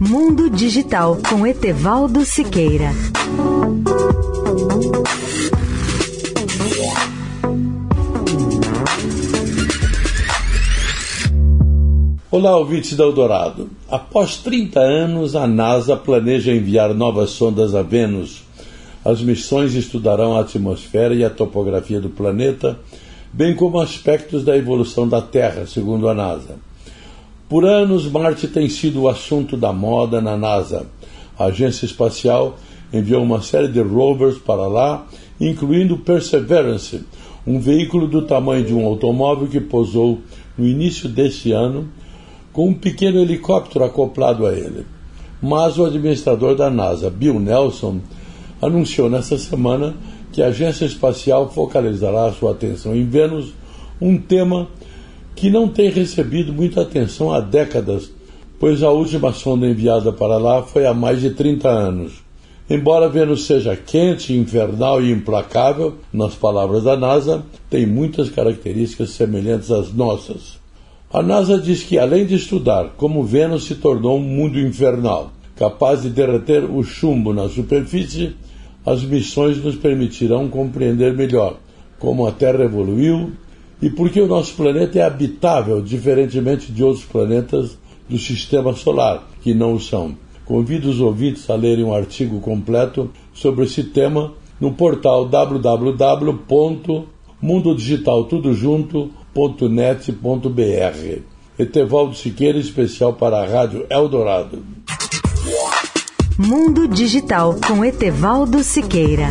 Mundo Digital com Etevaldo Siqueira. Olá, ouvintes da Eldorado. Após 30 anos, a NASA planeja enviar novas sondas a Vênus. As missões estudarão a atmosfera e a topografia do planeta, bem como aspectos da evolução da Terra, segundo a NASA. Por anos, Marte tem sido o assunto da moda na NASA. A agência espacial enviou uma série de rovers para lá, incluindo Perseverance, um veículo do tamanho de um automóvel que pousou no início deste ano com um pequeno helicóptero acoplado a ele. Mas o administrador da NASA, Bill Nelson, anunciou nesta semana que a agência espacial focalizará sua atenção em Vênus, um tema que não tem recebido muita atenção há décadas, pois a última sonda enviada para lá foi há mais de 30 anos. Embora Vênus seja quente, infernal e implacável, nas palavras da NASA, tem muitas características semelhantes às nossas. A NASA diz que, além de estudar como Vênus se tornou um mundo infernal, capaz de derreter o chumbo na superfície, as missões nos permitirão compreender melhor como a Terra evoluiu, e porque o nosso planeta é habitável, diferentemente de outros planetas do sistema solar, que não o são. Convido os ouvintes a lerem um artigo completo sobre esse tema no portal www.mundodigitaltudojunto.net.br. Etevaldo Siqueira, especial para a Rádio Eldorado. Mundo Digital com Etevaldo Siqueira.